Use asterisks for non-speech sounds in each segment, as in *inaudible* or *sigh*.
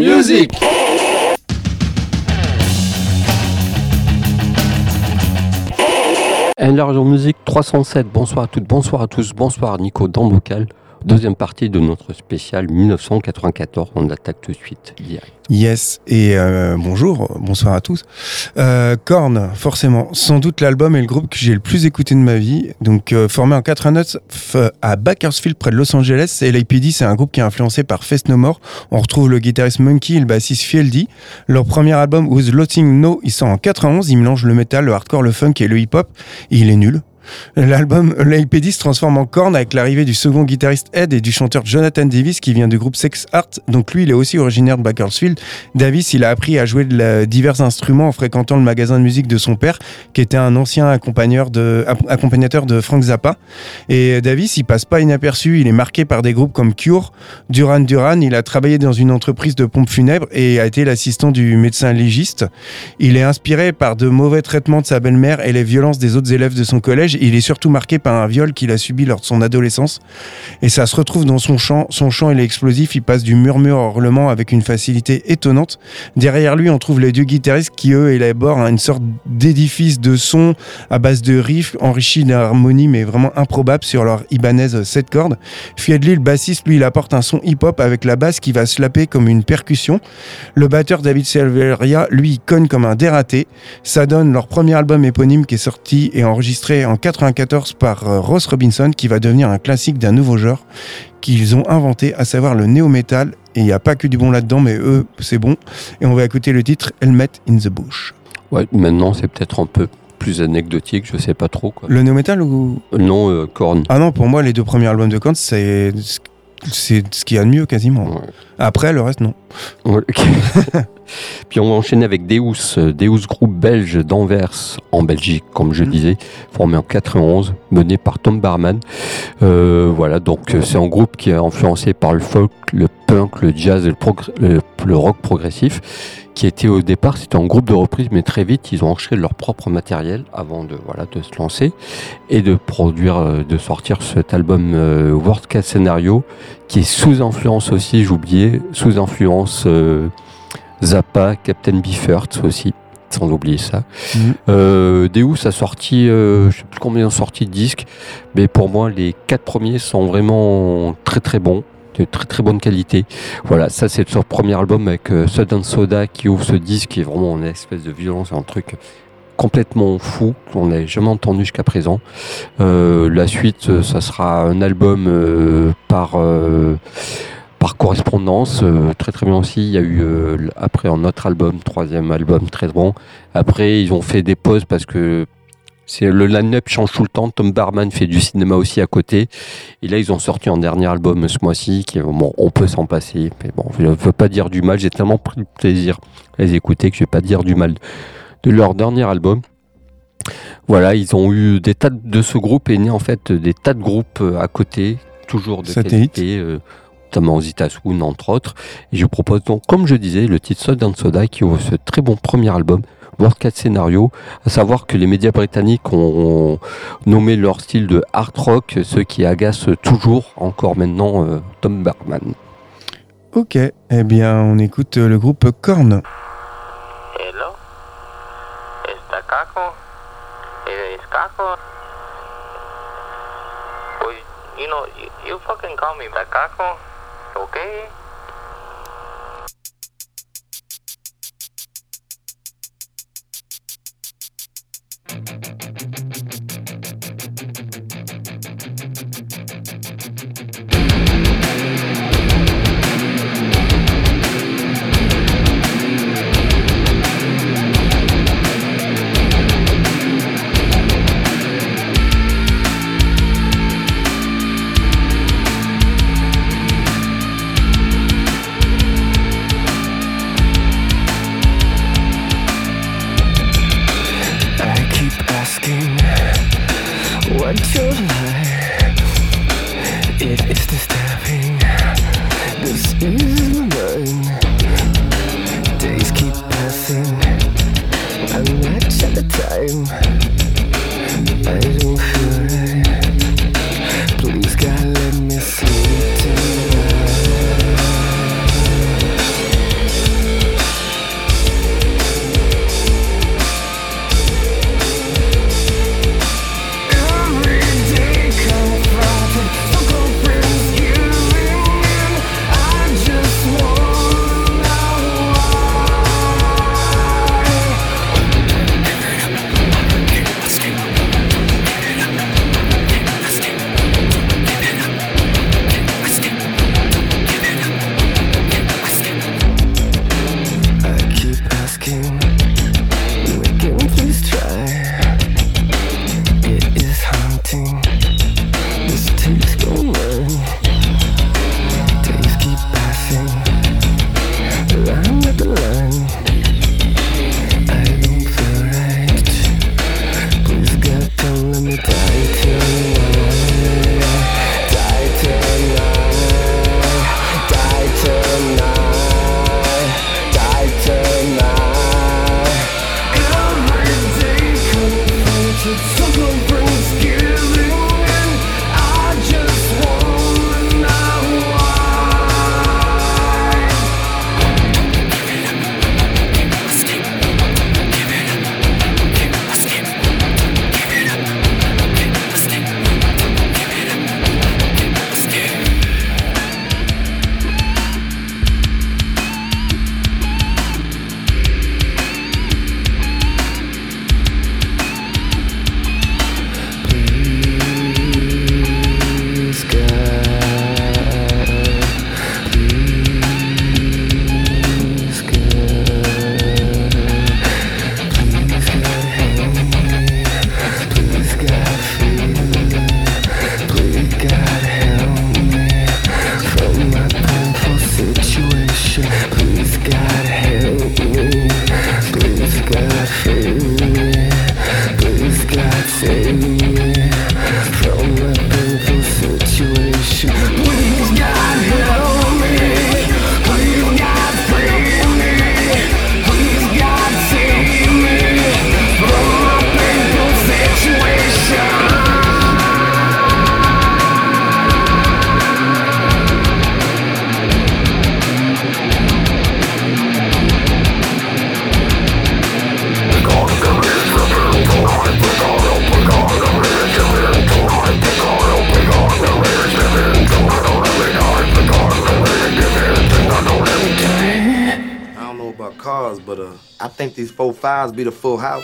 Music Enlarge your music 307, bonsoir à toutes, bonsoir à tous, bonsoir Nico dans le vocal. Deuxième partie de notre spécial 1994, on attaque tout de suite direct. Yes, et euh, bonjour, bonsoir à tous. Euh, Korn, forcément, sans doute l'album et le groupe que j'ai le plus écouté de ma vie. Donc, euh, formé en 89 à Bakersfield, près de Los Angeles, LAPD, c'est un groupe qui est influencé par Fest No More. On retrouve le guitariste Monkey et le bassiste Fieldy. Leur premier album, Was Lotting No, il sort en 91. Il mélange le metal, le hardcore, le funk et le hip-hop. Il est nul. L'album l'APD se transforme en corne avec l'arrivée du second guitariste Ed et du chanteur Jonathan Davis qui vient du groupe Sex Art. Donc lui, il est aussi originaire de Bakersfield. Davis, il a appris à jouer de divers instruments en fréquentant le magasin de musique de son père, qui était un ancien accompagnateur de, accompagnateur de Frank Zappa. Et Davis, il passe pas inaperçu. Il est marqué par des groupes comme Cure, Duran Duran. Il a travaillé dans une entreprise de pompes funèbres et a été l'assistant du médecin légiste. Il est inspiré par de mauvais traitements de sa belle-mère et les violences des autres élèves de son collège il est surtout marqué par un viol qu'il a subi lors de son adolescence. Et ça se retrouve dans son chant. Son chant, est explosif. Il passe du murmure au hurlement avec une facilité étonnante. Derrière lui, on trouve les deux guitaristes qui, eux, élaborent une sorte d'édifice de son à base de riffs enrichis d'harmonie, mais vraiment improbable sur leur Ibanez 7 cordes. Fiedley, le bassiste, lui, il apporte un son hip-hop avec la basse qui va slapper comme une percussion. Le batteur David Silveria, lui, il cogne comme un dératé. Ça donne leur premier album éponyme qui est sorti et enregistré en 94 par euh, Ross Robinson qui va devenir un classique d'un nouveau genre qu'ils ont inventé, à savoir le néo-metal. Et il n'y a pas que du bon là-dedans, mais eux, c'est bon. Et on va écouter le titre Helmet in the Bush. Ouais, maintenant c'est peut-être un peu plus anecdotique, je sais pas trop. Quoi. Le néo-metal ou? Non, euh, Korn. Ah non, pour moi, les deux premiers albums de Korn, c'est c'est ce qu'il y a de mieux quasiment. Après, le reste, non. *laughs* Puis on va enchaîner avec Deus, Deus groupe belge d'Anvers, en Belgique, comme je mm. disais, formé en 91, mené par Tom Barman. Euh, voilà, donc euh, c'est un groupe qui est influencé par le folk, le punk, le jazz et le rock progressif qui était au départ, c'était un groupe de reprise, mais très vite, ils ont enregistré leur propre matériel avant de, voilà, de se lancer et de produire, euh, de sortir cet album euh, World Case Scenario, qui est sous influence aussi, j'oubliais, sous influence euh, Zappa, Captain Beefheart aussi sans oublier ça. Mhm. Euh, Deus a sorti, je sais plus combien ont sorti de disques, mais pour moi les quatre premiers sont vraiment très très bons de très très bonne qualité. Voilà, ça c'est son premier album avec euh, Sudden Soda qui ouvre ce disque qui est vraiment une espèce de violence, un truc complètement fou qu'on n'a jamais entendu jusqu'à présent. Euh, la suite, euh, ça sera un album par par correspondance, très très bien aussi. Il y a eu après un autre album, troisième album, très bon. Après, ils ont fait des pauses parce que c'est le line-up change tout le temps. Tom Barman fait du cinéma aussi à côté. Et là, ils ont sorti un dernier album ce mois-ci qui bon, on peut s'en passer. Mais bon, je ne veux pas dire du mal. J'ai tellement pris de plaisir à les écouter que je vais pas dire du mal de leur dernier album. Voilà, ils ont eu des tas de ce groupe est né en fait des tas de groupes euh, à côté, toujours de qualité, euh, notamment entre autres. Et je vous propose donc, comme je disais, le titre Soda Soda qui ouvre ce très bon premier album voire quatre scénarios, à savoir que les médias britanniques ont nommé leur style de hard rock, ce qui agace toujours encore maintenant euh, Tom Bergman. Ok, eh bien on écoute le groupe Korn. Hello, ¿Está Caco? ¿Es Caco? Pues, you know, you, you fucking call me Caco, okay? Hey. Fives be the full house.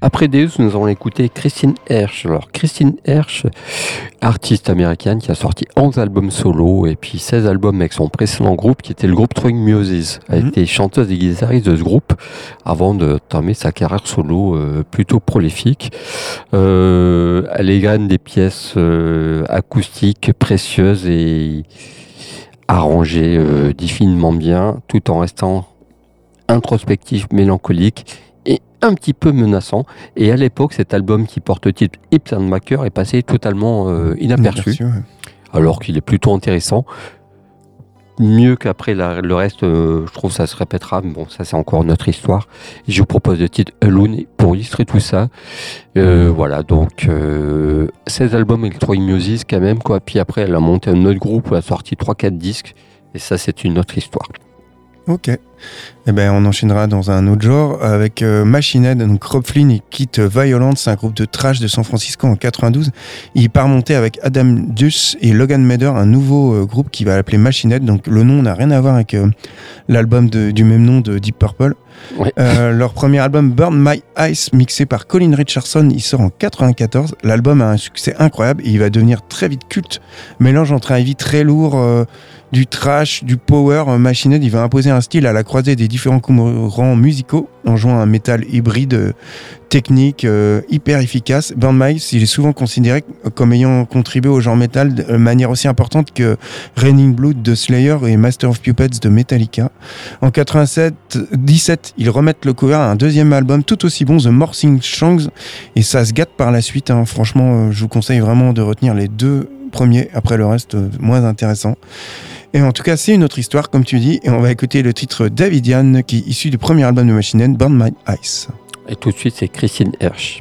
Après Deus, nous allons écouter Christine Hersch. Alors, Christine Hersch, artiste américaine qui a sorti 11 albums solo et puis 16 albums avec son précédent groupe qui était le groupe Throwing Muses. Elle Mhm. était chanteuse et guitariste de ce groupe avant de terminer sa carrière solo euh, plutôt prolifique. Euh, elle égrène des pièces euh, acoustiques précieuses et arrangées difficilement bien tout en restant introspectif, mélancolique un petit peu menaçant. Et à l'époque, cet album qui porte le titre Maker est passé totalement euh, inaperçu, ouais. alors qu'il est plutôt intéressant. Mieux qu'après le reste, euh, je trouve ça se répétera, mais bon, ça c'est encore notre histoire. Je vous propose le titre Alone pour illustrer tout ça. Euh, voilà, donc 16 albums Electronic Music quand même, quoi. Puis après, elle a monté un autre groupe, elle a sorti 3-4 disques, et ça c'est une autre histoire. Ok. Eh ben, on enchaînera dans un autre genre avec euh, Machine Head. Donc, Rob Flynn, il quitte Violent, c'est un groupe de trash de San Francisco en 92. Il part monter avec Adam Duss et Logan Mader, un nouveau euh, groupe qui va l'appeler Machine Head. Donc, le nom n'a rien à voir avec euh, l'album du même nom de Deep Purple. Ouais. Euh, leur premier album, Burn My Ice, mixé par Colin Richardson, il sort en 94. L'album a un succès incroyable et il va devenir très vite culte. Mélange entre un heavy très lourd, du trash, du power. Machine Head, il va imposer un style à la croisée des différents courants musicaux en jouant un métal hybride, technique, euh, hyper efficace. Burn Ice, il est souvent considéré comme ayant contribué au genre métal de manière aussi importante que Raining Blood de Slayer et Master of Puppets de Metallica. En 87, 17, ils remettent le cover à un deuxième album tout aussi bon, The Morning Songs, et ça se gâte par la suite. hein. Franchement, euh, je vous conseille vraiment de retenir les deux premiers, après le reste, euh, moins intéressant. Et en tout cas, c'est une autre histoire, comme tu dis, et on va écouter le titre Davidian, qui est issu du premier album de Machine Burn My Ice. Et tout de suite, c'est Christine Hersch.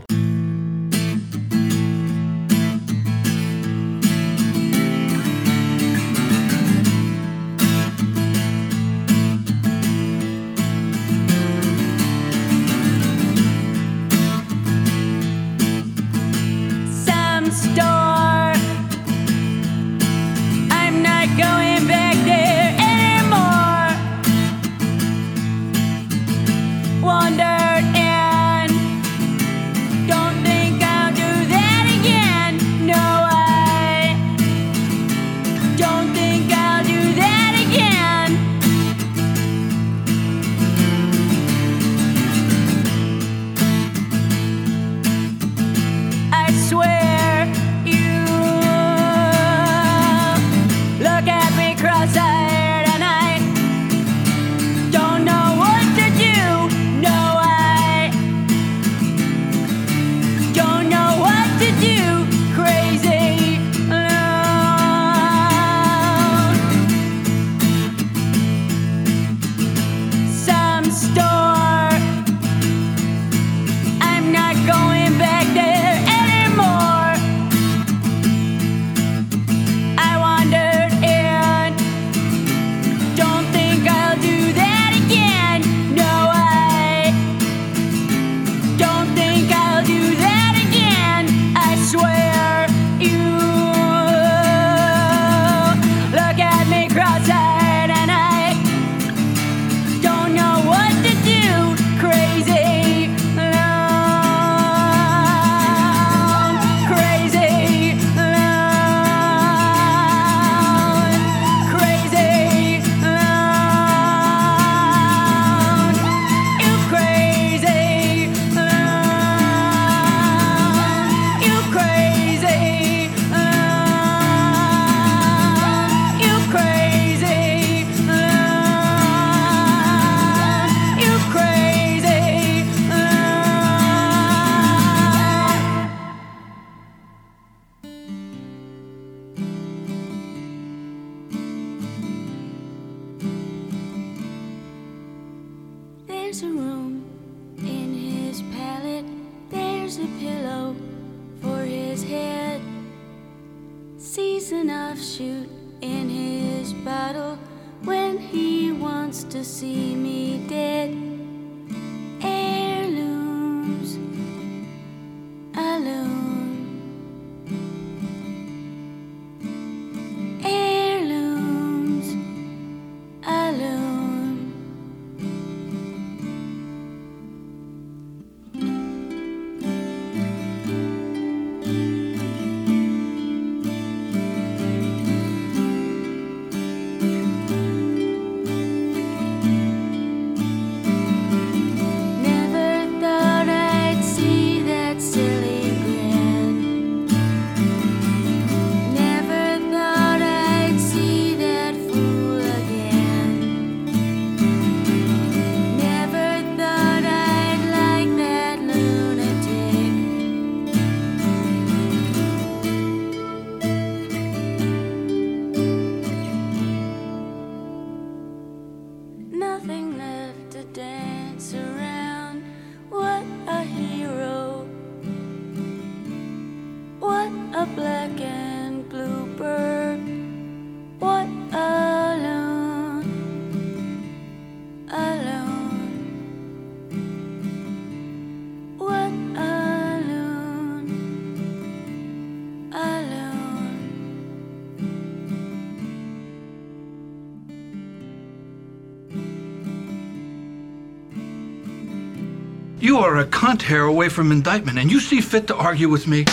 You are a cunt hair away from indictment, and you see fit to argue with me?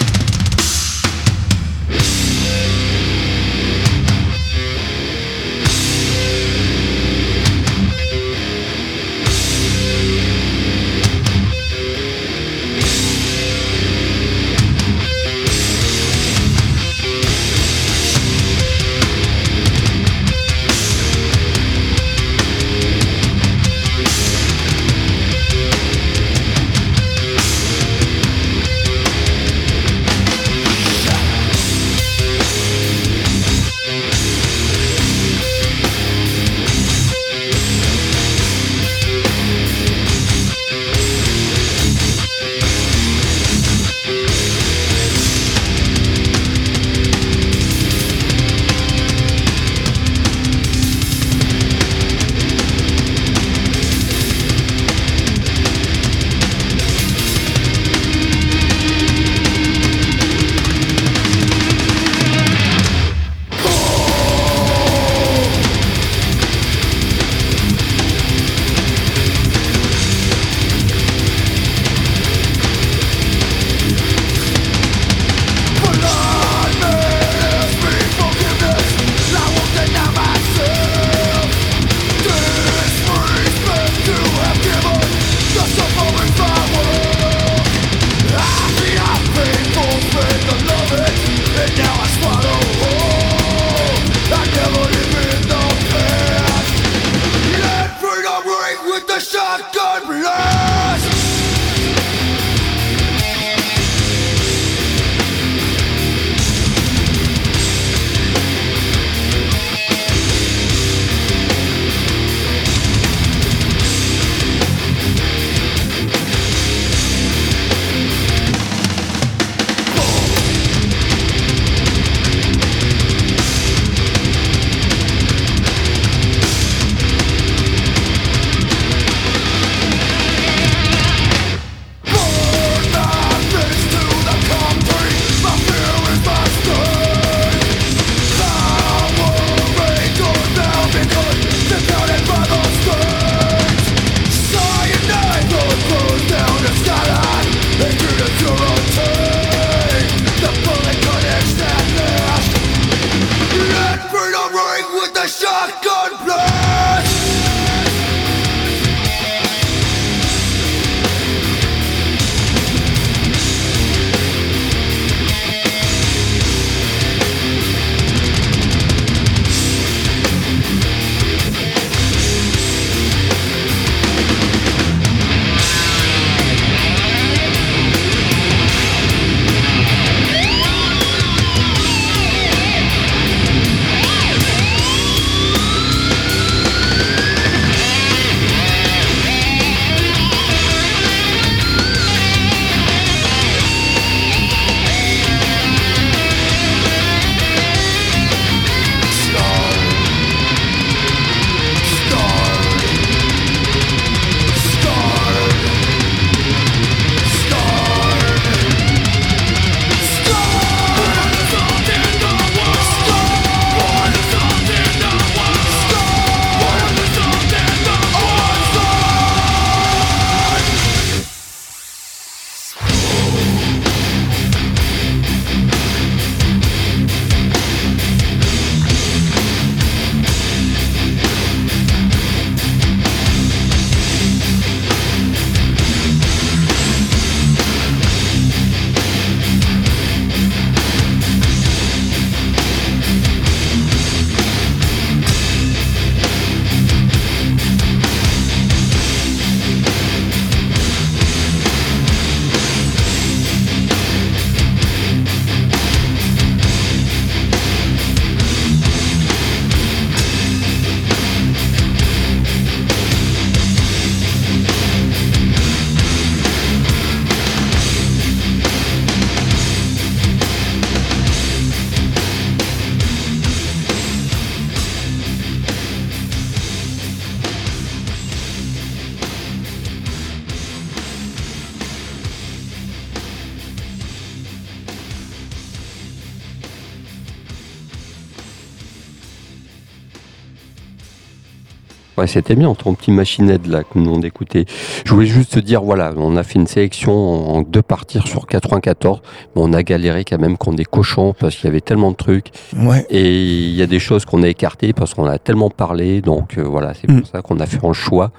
C'était bien, ton petit machinette là que nous on écoutait. Je voulais juste te dire, voilà, on a fait une sélection en deux parties sur 94, mais on a galéré quand même qu'on des cochons parce qu'il y avait tellement de trucs Ouais. et il y a des choses qu'on a écartées parce qu'on a tellement parlé, donc euh, voilà, c'est Mm. pour ça qu'on a fait un choix.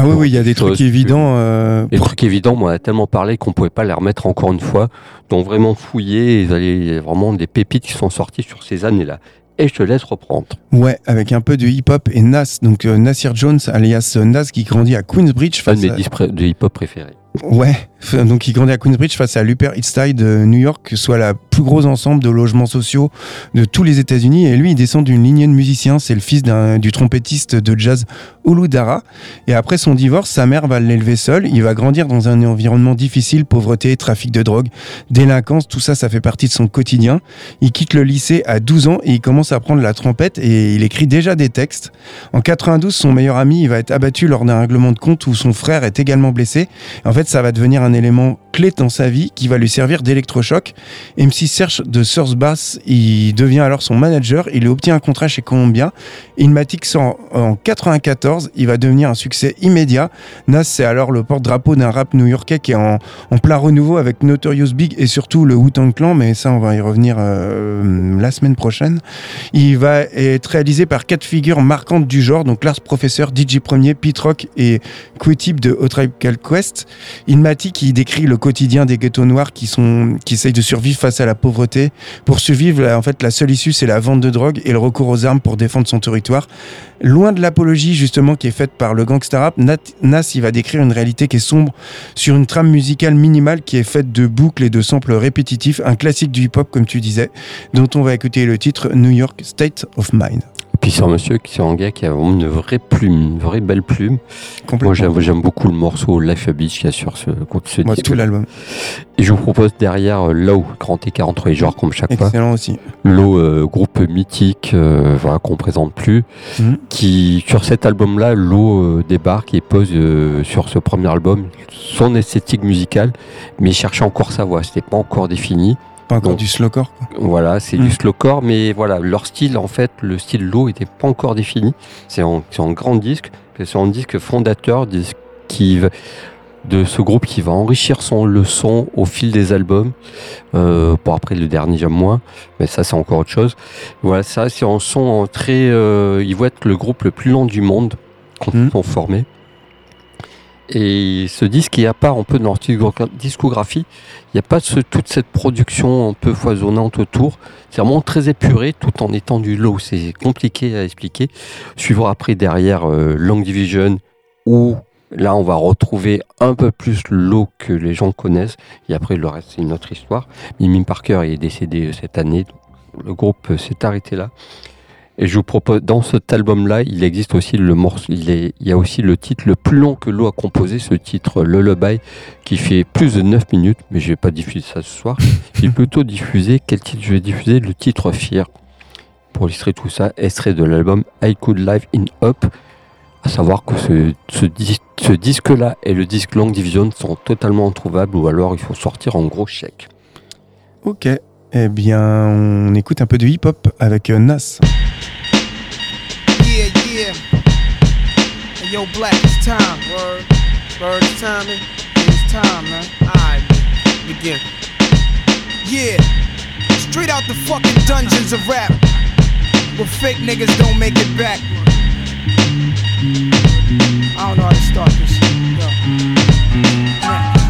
Ah oui, oui, il y a des Chose trucs évidents. euh, pour- trucs évidents, on a tellement parlé qu'on pouvait pas les remettre encore une fois, donc vraiment fouiller, il y a vraiment des pépites qui sont sorties sur ces années-là. Et je te laisse reprendre. Ouais, avec un peu de hip-hop et Nas, donc euh, Nasir Jones, alias euh, Nas, qui grandit à Queensbridge. Un de mes à- de hip-hop préférés. Ouais, donc il grandit à Queensbridge face à l'Upper East Side de New York, soit la plus gros ensemble de logements sociaux de tous les États-Unis. Et lui, il descend d'une lignée de musiciens. C'est le fils du trompettiste de jazz Olu Dara. Et après son divorce, sa mère va l'élever seul. Il va grandir dans un environnement difficile, pauvreté, trafic de drogue, délinquance. Tout ça, ça fait partie de son quotidien. Il quitte le lycée à 12 ans et il commence à prendre la trompette et il écrit déjà des textes. En 92, son meilleur ami il va être abattu lors d'un règlement de compte où son frère est également blessé. En fait, ça va devenir un élément clé dans sa vie qui va lui servir d'électrochoc. MC Serge de Source Bass, il devient alors son manager. Il obtient un contrat chez Columbia. Inmatic sort en 94. Il va devenir un succès immédiat. Nas, c'est alors le porte-drapeau d'un rap new-yorkais qui est en, plein renouveau avec Notorious Big et surtout le Wu-Tang Clan. Mais ça, on va y revenir euh, la semaine prochaine. Il va être réalisé par quatre figures marquantes du genre, donc Lars Professor, DJ Premier, Pete Rock et Q-Tip de A Tribe Quest. Ilmati qui décrit le quotidien des ghettos noirs qui sont qui essayent de survivre face à la pauvreté. Pour survivre, en fait, la seule issue c'est la vente de drogue et le recours aux armes pour défendre son territoire. Loin de l'apologie justement qui est faite par le gangsta rap, Nas il va décrire une réalité qui est sombre sur une trame musicale minimale qui est faite de boucles et de samples répétitifs, un classique du hip-hop comme tu disais, dont on va écouter le titre New York State of Mind. Puis c'est un monsieur, qui- c'est un gars qui a vraiment une vraie plume, une vraie belle plume. Moi j'aime, beaucoup le morceau Life a Beach qu'il y a sur ce, ce Moi, disque. tout l'album. Et je vous propose derrière euh, Low, grand écart entre les genres comme chaque fois. Excellent aussi. Low, euh, groupe mythique, euh, voilà, qu'on présente plus, Mhm. qui sur cet album-là, Low euh, débarque et pose sur ce premier album son esthétique musicale, mais il cherchait encore sa voix, c'était pas encore défini. Pas encore Donc, du slowcore. Voilà, c'est du slowcore, mais voilà, leur style, en fait, le style Low était pas encore défini. C'est en, c'est en grand disque, c'est un disque fondateur disque qui va- de ce groupe qui va enrichir son le son au fil des albums. Euh, bon après le dernier j'aime moins, mais ça c'est encore autre chose. Voilà, ça c'est un son très, euh, ils vont être le groupe le plus lent du monde quand ils sont formés. Et ce disque est à part un peu de leur discogra- discographie. Il n'y a pas toute cette production un peu foisonnante autour. C'est vraiment très épuré tout en étant du low. C'est compliqué à expliquer. Suivra après derrière euh, Long Division où là on va retrouver un peu plus low que les gens connaissent. Et après le reste c'est une autre histoire. Mimi Parker est décédé euh, cette année. Le groupe euh, s'est arrêté là. Et je vous propose, dans cet album-là, il existe aussi le morceau, il, est- il y a aussi le titre le plus long que Lo a composé, ce titre Lullaby, qui fait plus de 9 minutes, mais je vais pas diffuser ça ce soir. Je vais plutôt diffuser, quel titre je vais diffuser? Le titre Fier. Pour illustrer tout ça, extrait de l'album I Could Live in Up. À savoir que ce, ce, dis- ce disque-là et le disque Long Division sont totalement introuvables ou alors il faut sortir en gros chèque. Ok. Eh bien, on écoute un peu de hip-hop avec euh, Nas. Yo, Black, it's time. Word. Word, it's time. man. It's time, man. Alright, begin. Yeah. Straight out the fucking dungeons of rap. Where fake niggas don't make it back. I don't know how to start this. Yo.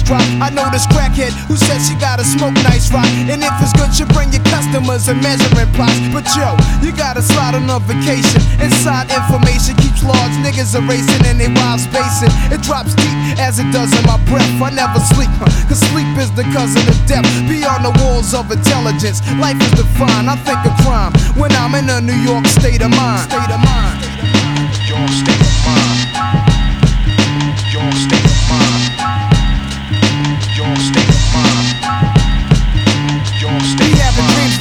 drop. I know this crackhead who says she gotta smoke nice rock. And if it's good, you bring your customers and measuring plots. But yo, you gotta slide on a vacation. Inside information keeps large niggas erasing and they wild spacing. It drops deep as it does in my breath. I never sleep, cause sleep is the cousin of death. Beyond the walls of intelligence, life is defined. I think of crime when I'm in a New York state of mind. State of mind. State of mind.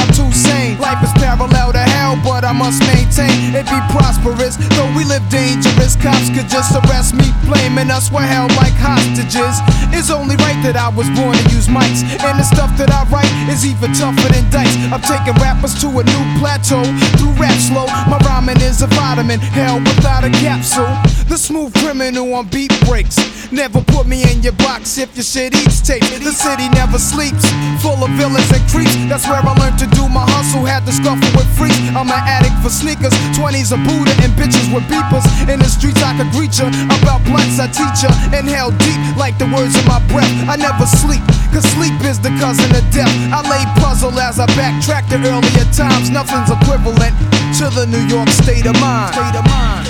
I'm too sane. Life is parallel to hell, but I must maintain it be prosperous. We live dangerous, cops could just arrest me, blaming us. We're held like hostages. It's only right that I was born to use mics, and the stuff that I write is even tougher than dice. I'm taking rappers to a new plateau through rap slow. My rhyming is a vitamin, hell without a capsule. The smooth criminal on beat breaks. Never put me in your box if your shit eats tape. The city never sleeps, full of villains and creeps. That's where I learned to do my hustle. Had to scuffle with freaks. I'm an addict for sneakers, 20s a Buddha and bitches with beepers. In the streets I could greet ya. About blunts I teach ya. Inhale deep like the words of my breath. I never sleep, cause sleep is the cousin of death. I lay puzzle as I backtrack to earlier times. Nothing's equivalent to the New York state of mind. State of mind.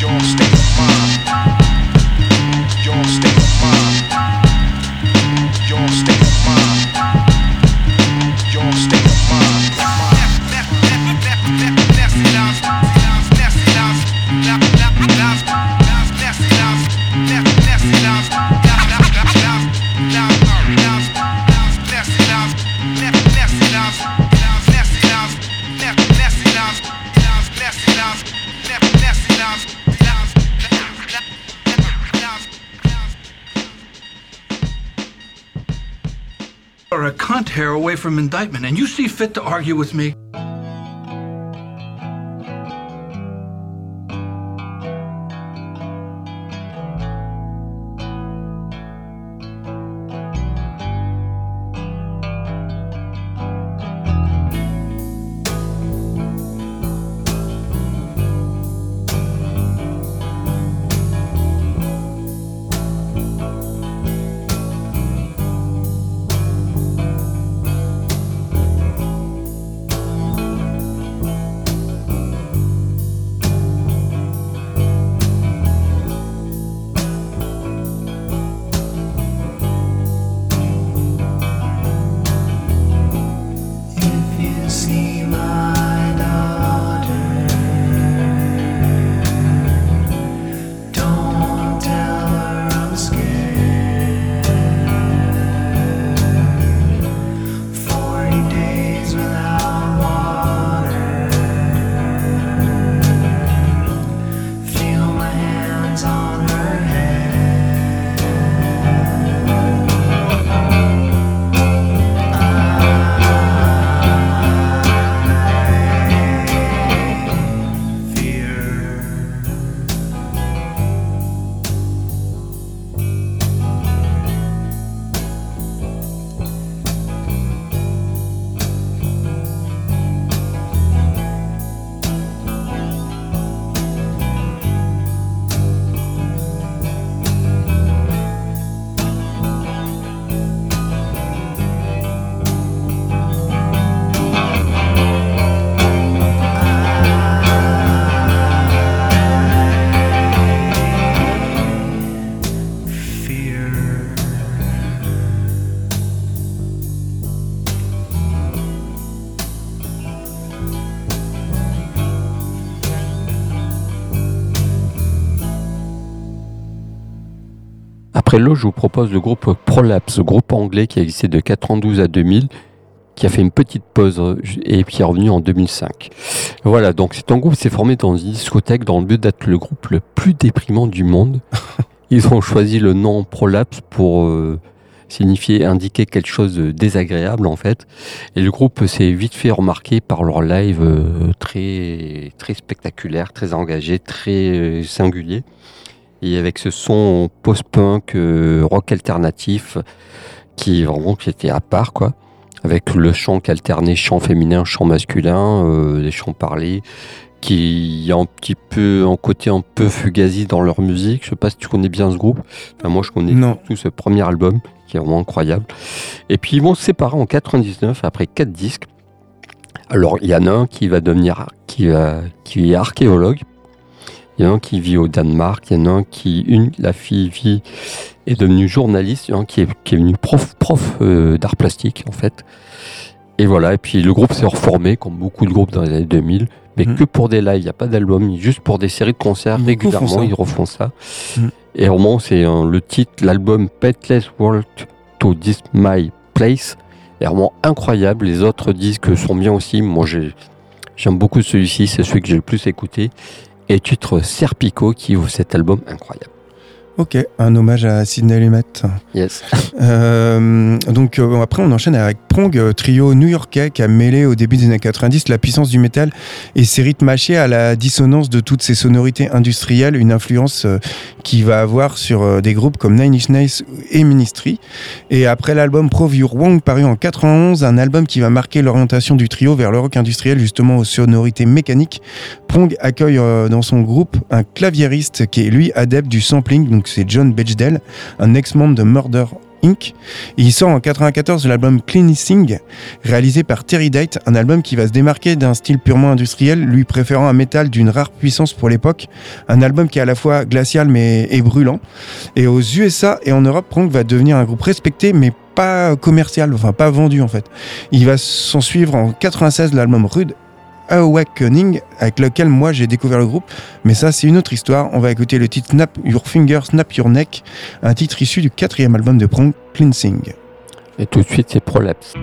Your state of mind. Your state away from indictment, and you see fit to argue with me. Prélo, je vous propose le groupe Prolapse, groupe anglais qui a existé de 92 à 2000, qui a fait une petite pause et qui est revenu en 2005. Voilà, donc c'est un groupe qui s'est formé dans une discothèque dans le but d'être le groupe le plus déprimant du monde. *laughs* Ils ont choisi le nom Prolapse pour euh, signifier, indiquer quelque chose de désagréable en fait. Et le groupe s'est vite fait remarquer par leur live euh, très, très spectaculaire, très engagé, très euh, singulier. Et avec ce son post-punk, euh, rock alternatif, qui vraiment qui était à part quoi. Avec le chant qui alternait chant féminin, chant masculin, euh, les chants parlés, qui a un petit peu un côté un peu fugazi dans leur musique. Je sais pas si tu connais bien ce groupe. Enfin, moi, je connais Non. tout ce premier album qui est vraiment incroyable. Et puis ils vont se séparer en 99 après quatre disques. Alors il y en a un qui va devenir qui, va- qui est archéologue. Il y en a un qui vit au Danemark. Il y en a un qui une la fille vit est devenue journaliste. Il y en a un qui est, qui est venu prof prof euh, d'art plastique en fait. Et voilà. Et puis le groupe s'est reformé comme beaucoup de groupes dans les années 2000, mais Mhm. que pour des lives. Il n'y a pas d'album, juste pour des séries de concerts régulièrement. Ils refont ça. Mhm. Et vraiment, c'est le titre, l'album Petless World to This My Place est vraiment incroyable. Les autres disques sont bien aussi. Moi, j'ai- j'aime beaucoup celui-ci, c'est celui que j'ai le plus écouté. Et titre Serpico qui ouvre cet album incroyable. Ok, un hommage à Sidney Lumet. Yes. Euh, donc euh, après on enchaîne avec Euh, trio new-yorkais qui a mêlé au début des années 90 la puissance du métal et ses rythmes hachés à la dissonance de toutes ces sonorités industrielles, une influence euh, qui va avoir sur euh, des groupes comme Nine Inch Nails et Ministry. Et après l'album Prove Your Wrong paru en 91, un album qui va marquer l'orientation du trio vers le rock industriel justement aux sonorités mécaniques, Prong accueille dans son groupe un claviériste qui est lui adepte du sampling, donc c'est John Bechdel, un ex-membre de Murder Il sort en 94 l'album Cleansing, réalisé par Terry Date, un album qui va se démarquer d'un style purement industriel, lui préférant un métal d'une rare puissance pour l'époque, un album qui est à la fois glacial mais et brûlant. Et aux USA et en Europe, Prong va devenir un groupe respecté mais pas commercial, enfin pas vendu en fait. Il va s'en suivre en 96 l'album Rude Awakening, avec lequel moi j'ai découvert le groupe, mais ça c'est une autre histoire. On va écouter le titre Snap Your Finger, Snap Your Neck, un titre issu du quatrième album de Prong, Cleansing. Et tout de suite, c'est Prolapse.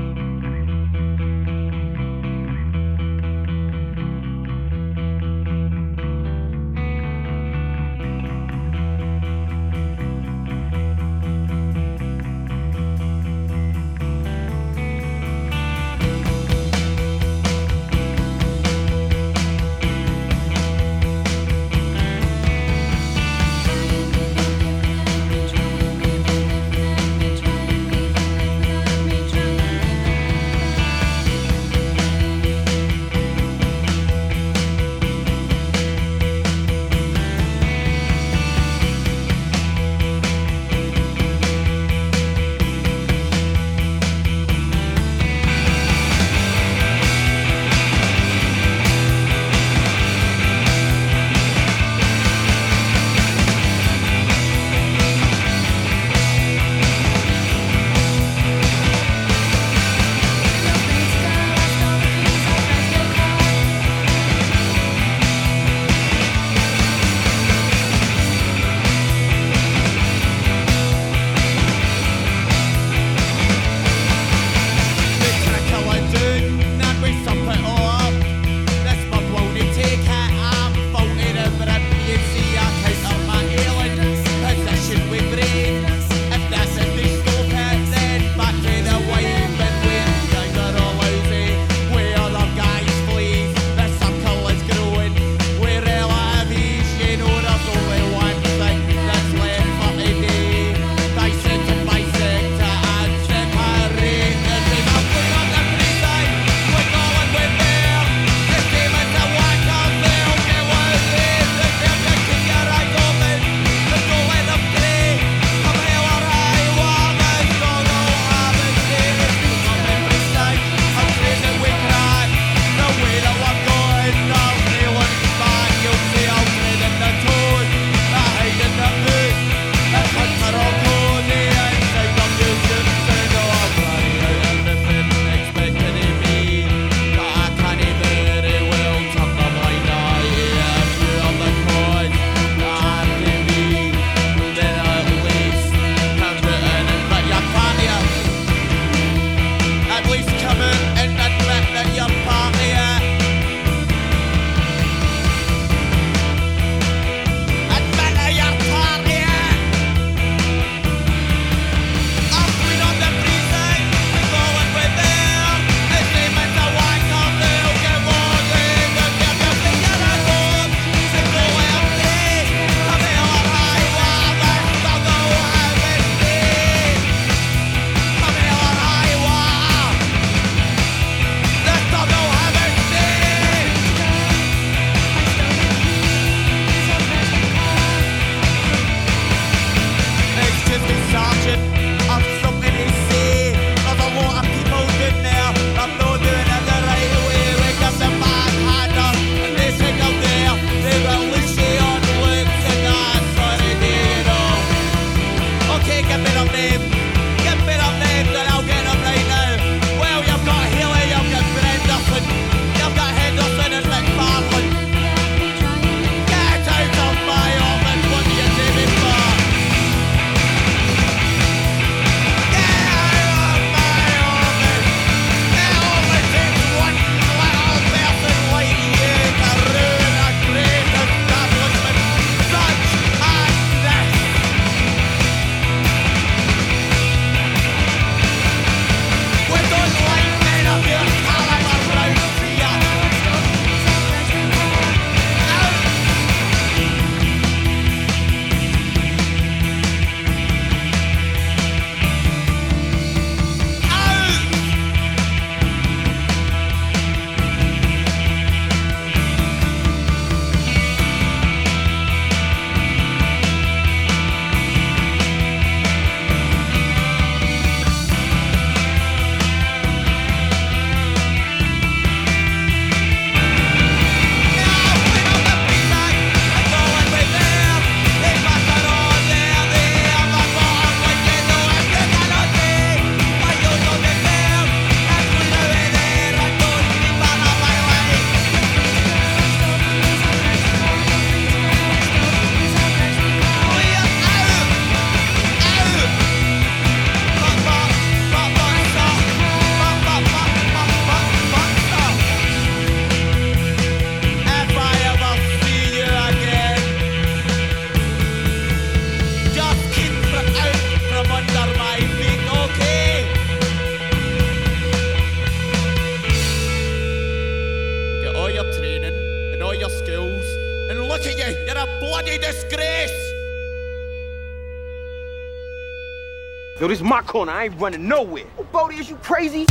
This is my corner. I ain't running nowhere. Oh, Bodie, is you crazy?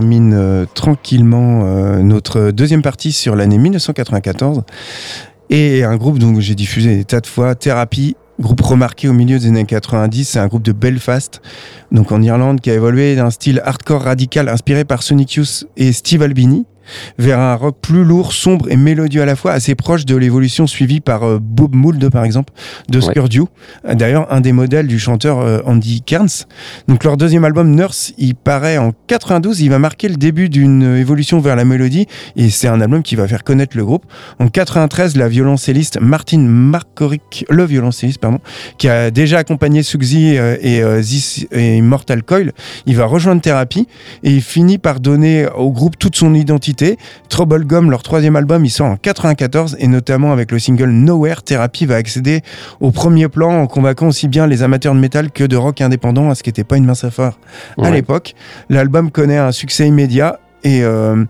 termine euh, tranquillement euh, notre deuxième partie sur l'année 1994. Et un groupe dont j'ai diffusé des tas de fois, Thérapie, groupe remarqué au milieu des années 90, c'est un groupe de Belfast, donc en Irlande, qui a évolué d'un style hardcore radical inspiré par Sonic Youth et Steve Albini vers un rock plus lourd, sombre et mélodieux à la fois, assez proche de l'évolution suivie par euh, Bob Mould, par exemple, de. Skurdew. D'ailleurs, un des modèles du chanteur euh, Andy Kearns. Donc, leur deuxième album, Nurse, il paraît en 92. Il va marquer le début d'une évolution vers la mélodie et c'est un album qui va faire connaître le groupe. En 93, la violoncelliste Martine Markoric, le violoncelliste, pardon, qui a déjà accompagné Suxy euh, et, This- et Mortal Coil, il va rejoindre Therapy et il finit par donner au groupe toute son identité. Trouble Gum, leur troisième album, il sort en 94 et notamment avec le single Nowhere, Therapy va accéder au premier plan en convainquant aussi bien les amateurs de métal que de rock indépendant, à ce qui n'était pas une mince affaire à l'époque. L'album connaît un succès immédiat. Et euh,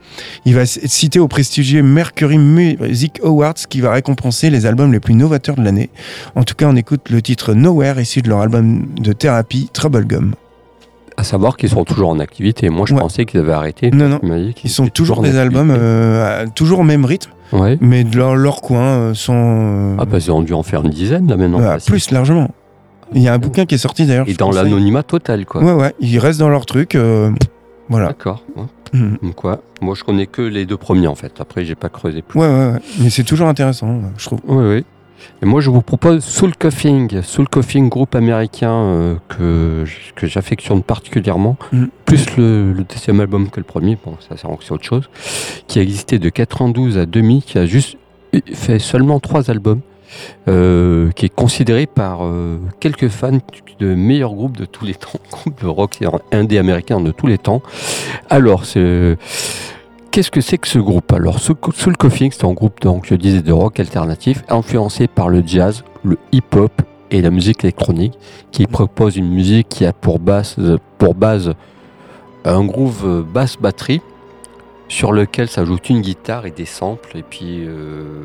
il va être cité au prestigieux Mercury Music Awards qui va récompenser les albums les plus novateurs de l'année. En tout cas, on écoute le titre Nowhere issu de leur album de thérapie Trouble Gum. À savoir qu'ils sont toujours en activité. Moi, je Ouais. pensais qu'ils avaient arrêté. Non, non. Ils sont toujours des albums euh, toujours au même rythme, Ouais. mais de leur, leur coin euh, sont euh, Ah, bah, ils ont dû en faire une dizaine là maintenant. facile. plus largement. Il y a un bouquin qui est sorti d'ailleurs. Et dans l'anonymat total, quoi. Ouais, ouais, ils restent dans leur truc. euh, voilà. D'accord. ouais. Mhm. Donc. Moi, je connais que les deux premiers en fait. Après, j'ai pas creusé plus. Ouais, ouais, ouais. Mais c'est toujours intéressant, je trouve. Oui, oui. Et moi, je vous propose Soul Coughing. Soul Coughing, groupe américain euh, que, que j'affectionne particulièrement. Mm. Plus le, le deuxième album que le premier. Bon, ça, c'est c'est autre chose. Qui a existé de 92 à 2000, qui a juste fait seulement trois albums. euh, qui est considéré par euh, quelques fans de meilleur groupe de tous les temps, *laughs* groupe de rock indé américain de tous les temps. Alors, c'est Qu'est-ce que c'est que ce groupe Alors, Soul Coughing, c'est un groupe, donc, je disais, de rock alternatif, influencé par le jazz, le hip-hop et la musique électronique, qui propose une musique qui a pour base, pour base un groove euh, basse-batterie, sur lequel s'ajoute une guitare et des samples, et puis euh,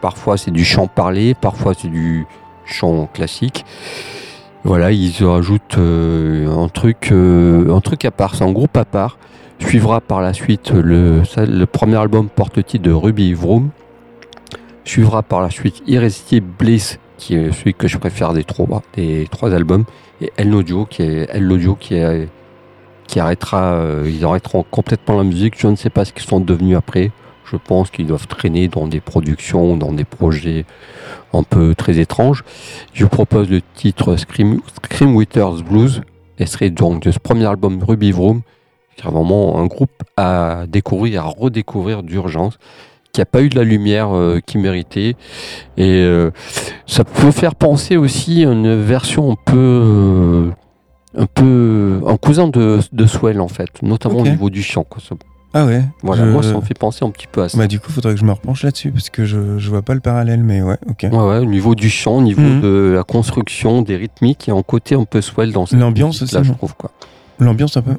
parfois c'est du chant parlé, parfois c'est du chant classique. Voilà, ils rajoutent euh, un truc, un truc à part, c'est un groupe à part. Suivra par la suite le, premier album porte-titre de Ruby Vroom. Suivra par la suite Irresistible Bliss, qui est celui que je préfère des trois, des trois albums, et El Audio, qui est El Audio qui arrêtera, euh, ils arrêteront complètement la musique. Je ne sais pas ce qu'ils sont devenus après. Je pense qu'ils doivent traîner dans des productions, dans des projets un peu très étranges. Je vous propose le titre Scream, Scream Blues, et serait donc de ce premier album Ruby Vroom, qui est vraiment un groupe à découvrir, à redécouvrir d'urgence, qui n'a pas eu de la lumière euh, qu'il méritait. Et euh, ça peut faire penser aussi à une version un peu. euh, un peu. un cousin de, de Swell en fait, notamment au niveau du chant. Quoi. Ça- Ah ouais. voilà, je- moi ça me fait penser un petit peu à ça. Bah, du coup, faudrait que je me repenche là-dessus parce que je, je vois pas le parallèle, mais ouais, ok. Ouais, ouais, au niveau du chant, au niveau Mhm. de la construction, des rythmiques, il y a un côté un peu swell dans cette L'ambiance aussi, je trouve. Quoi. L'ambiance un peu.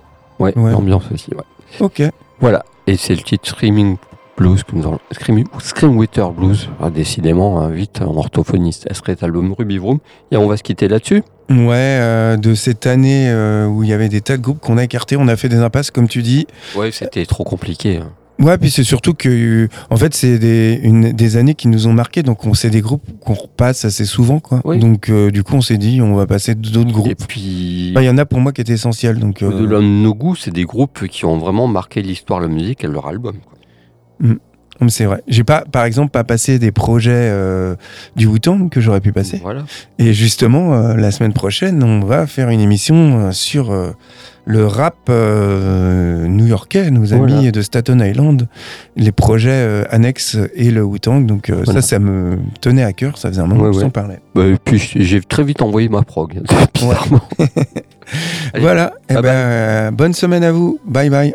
Ouais, Ouais. l'ambiance aussi, ouais. Ok. Voilà, et c'est le titre Screaming Blues que nous. Screaming, Scream Wither Blues, Ah, décidément, hein, vite en orthophoniste. Elle serait album Ruby Vroom. Et on va se quitter là-dessus. Ouais, euh, de cette année euh, où il y avait des tas de groupes qu'on a écartés, on a fait des impasses, comme tu dis. Ouais, c'était trop compliqué. hein. Ouais, puis c'est surtout que, en fait, c'est des, une- des années qui nous ont marqués, donc on c'est des groupes qu'on repasse assez souvent, quoi. Oui. Donc, euh, du coup, on s'est dit, on va passer d'autres Et groupes. puis, Bah, Il y en a pour moi qui étaient essentiels, donc. euh, de nos goûts, c'est des groupes qui ont vraiment marqué l'histoire de la musique et leur album. quoi. c'est vrai. J'ai pas, par exemple, pas passé des projets euh, du Wu-Tang que j'aurais pu passer. Voilà. Et justement, euh, la semaine prochaine, on va faire une émission euh, sur le rap euh, new-yorkais, nos Voilà. amis de Staten Island, les projets euh, annexes et le Wu-Tang. Donc euh, Voilà. ça, ça me tenait à cœur. Ça faisait un moment Ouais, que ouais. j'en parlais. Bah, et puis, j'ai très vite envoyé ma prog, *laughs* bizarrement. *laughs* Allez. voilà. Eh Bye ben, euh, bonne semaine à vous. Bye bye.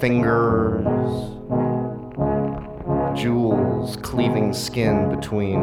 fingers, jewels cleaving skin between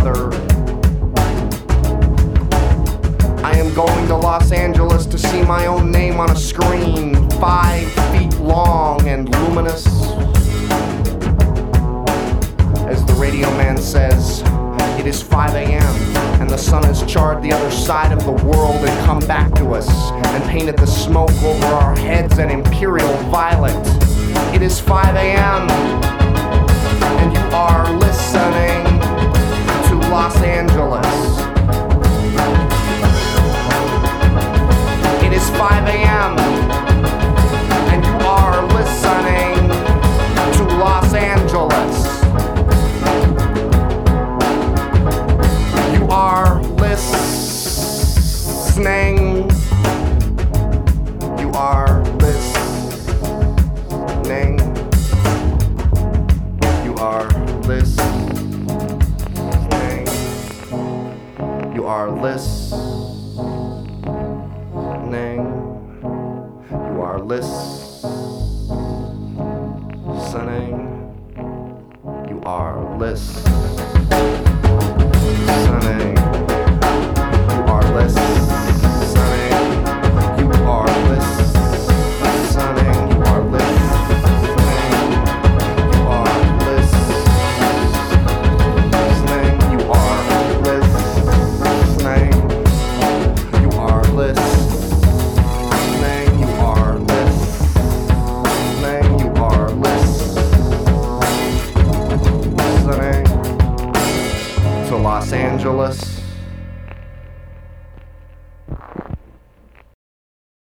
brother. I am going to Los Angeles to see my own name on a screen, five feet long and luminous. As the radio man says, it is 5 a.m., and the sun has charred the other side of the world and come back to us and painted the smoke over our heads an imperial violet. It is 5 a.m., and you are listening. Los Angeles. It is 5 a.m., and you are listening. relentless